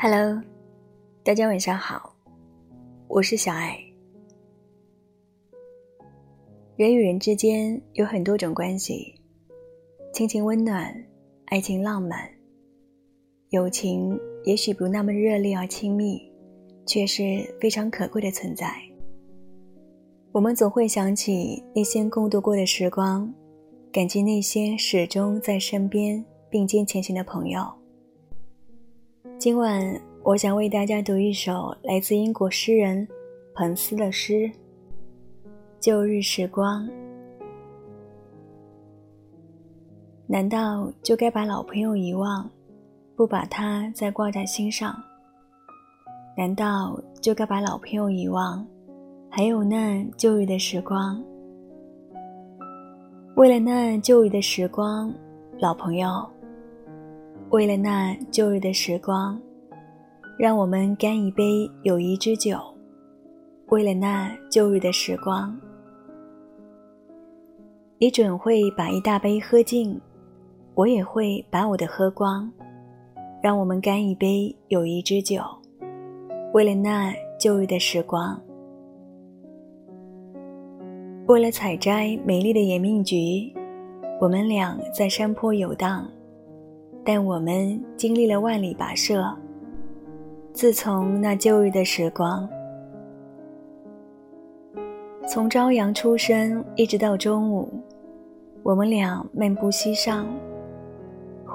Hello，大家晚上好，我是小爱。人与人之间有很多种关系，亲情温暖，爱情浪漫，友情也许不那么热烈而亲密，却是非常可贵的存在。我们总会想起那些共度过的时光，感激那些始终在身边并肩前行的朋友。今晚，我想为大家读一首来自英国诗人彭斯的诗《旧日时光》。难道就该把老朋友遗忘，不把它再挂在心上？难道就该把老朋友遗忘，还有那旧日的时光？为了那旧日的时光，老朋友。为了那旧日的时光，让我们干一杯友谊之酒。为了那旧日的时光，你准会把一大杯喝尽，我也会把我的喝光。让我们干一杯友谊之酒。为了那旧日的时光，为了采摘美丽的野蜜菊，我们俩在山坡游荡。但我们经历了万里跋涉。自从那旧日的时光，从朝阳出生一直到中午，我们俩漫步溪上，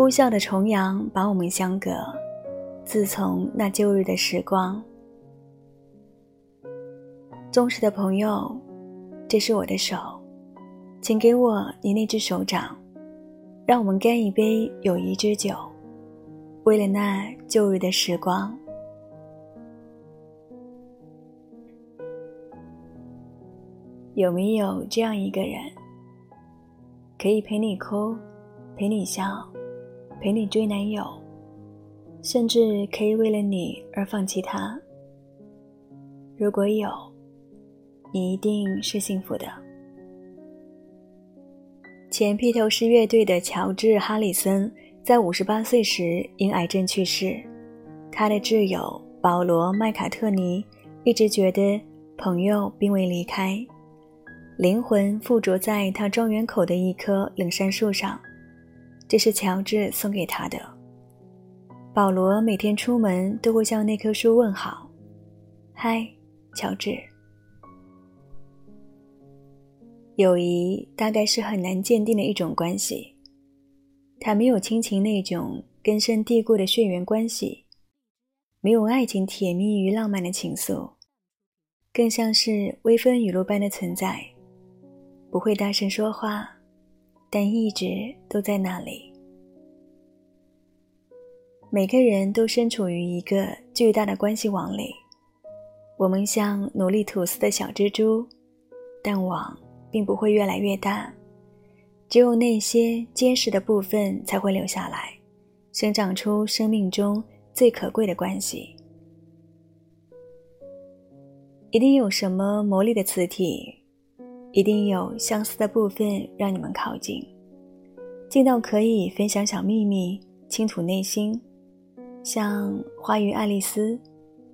呼啸的重阳把我们相隔。自从那旧日的时光，忠实的朋友，这是我的手，请给我你那只手掌。让我们干一杯友谊之酒，为了那旧日的时光。有没有这样一个人，可以陪你哭，陪你笑，陪你追男友，甚至可以为了你而放弃他？如果有，你一定是幸福的。前披头士乐队的乔治·哈里森在五十八岁时因癌症去世。他的挚友保罗·麦卡特尼一直觉得朋友并未离开，灵魂附着在他庄园口的一棵冷杉树上，这是乔治送给他的。保罗每天出门都会向那棵树问好：“嗨，乔治。”友谊大概是很难鉴定的一种关系，它没有亲情那种根深蒂固的血缘关系，没有爱情甜蜜与浪漫的情愫，更像是微风雨露般的存在，不会大声说话，但一直都在那里。每个人都身处于一个巨大的关系网里，我们像努力吐丝的小蜘蛛，但网。并不会越来越大，只有那些坚实的部分才会留下来，生长出生命中最可贵的关系。一定有什么魔力的磁体，一定有相似的部分让你们靠近，近到可以分享小秘密，倾吐内心，像花与爱丽丝，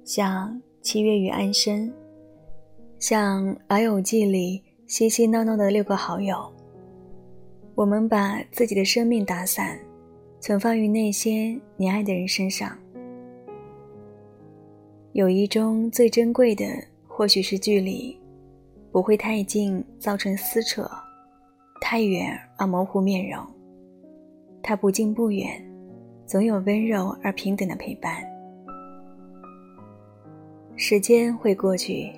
像七月与安生，像《老友记》里。嬉嬉闹闹的六个好友，我们把自己的生命打散，存放于那些你爱的人身上。友谊中最珍贵的，或许是距离，不会太近造成撕扯，太远而模糊面容。它不近不远，总有温柔而平等的陪伴。时间会过去，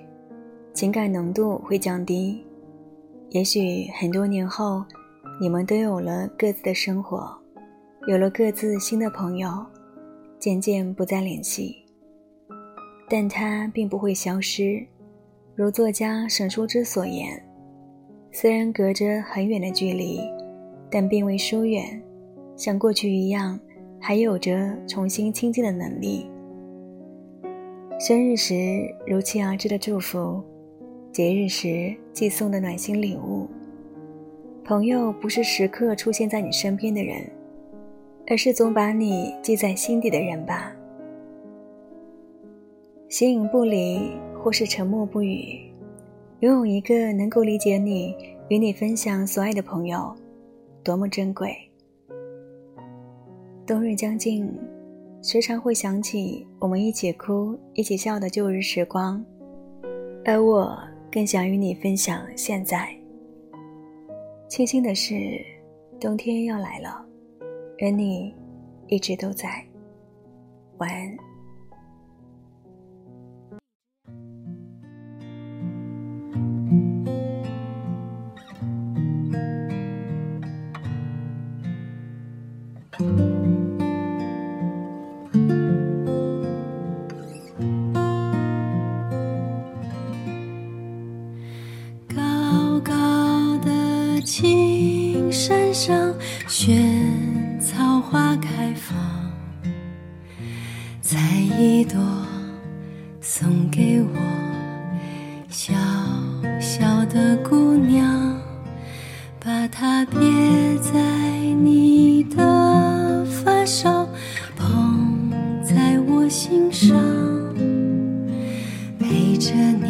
情感浓度会降低。也许很多年后，你们都有了各自的生活，有了各自新的朋友，渐渐不再联系。但它并不会消失，如作家沈书之所言：“虽然隔着很远的距离，但并未疏远，像过去一样还有着重新亲近的能力。生日时如期而至的祝福，节日时寄送的暖心礼物。朋友不是时刻出现在你身边的人，而是总把你记在心底的人吧。形影不离，或是沉默不语，拥有一个能够理解你、与你分享所爱的朋友，多么珍贵。冬日将近。时常会想起我们一起哭、一起笑的旧日时光，而我更想与你分享现在。庆幸的是，冬天要来了，而你一直都在。晚安。高高的青山上，萱草花开放，采一朵。心上，陪着你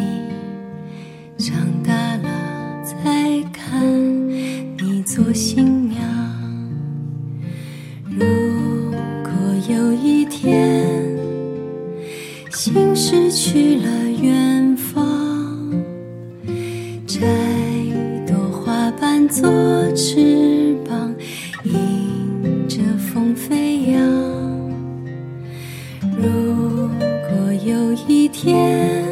长大了再看你做新娘。如果有一天，心失去了远方，摘朵花瓣做翅天，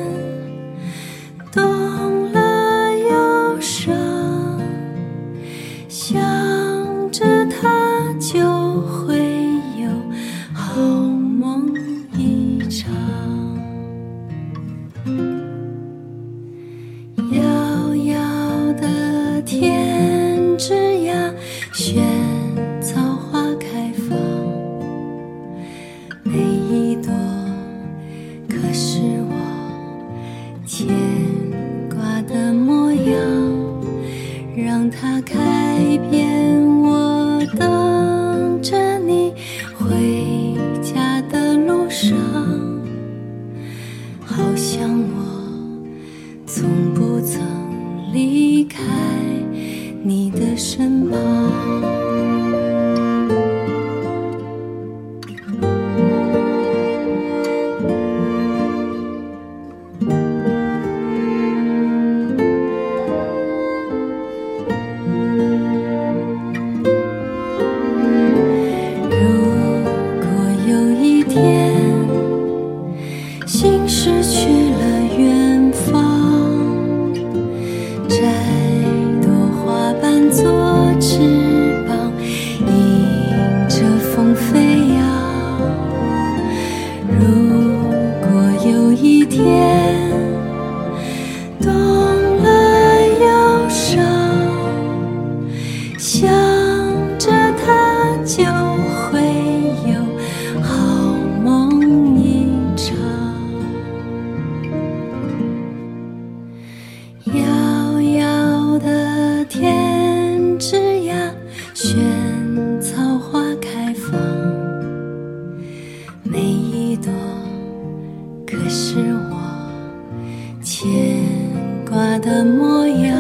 挂的模样，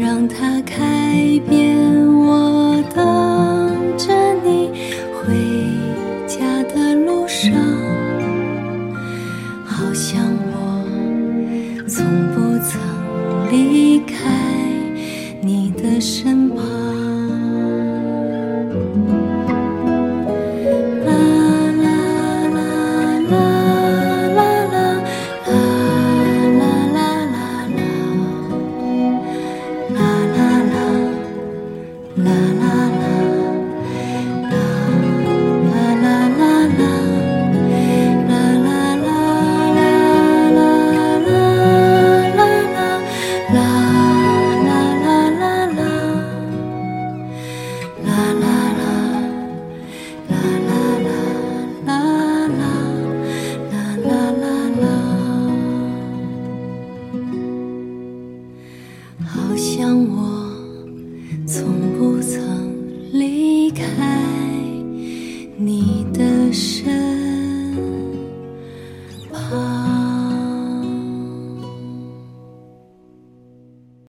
让它开遍。我等着你回家的路上，好像我从不曾离开你的身旁。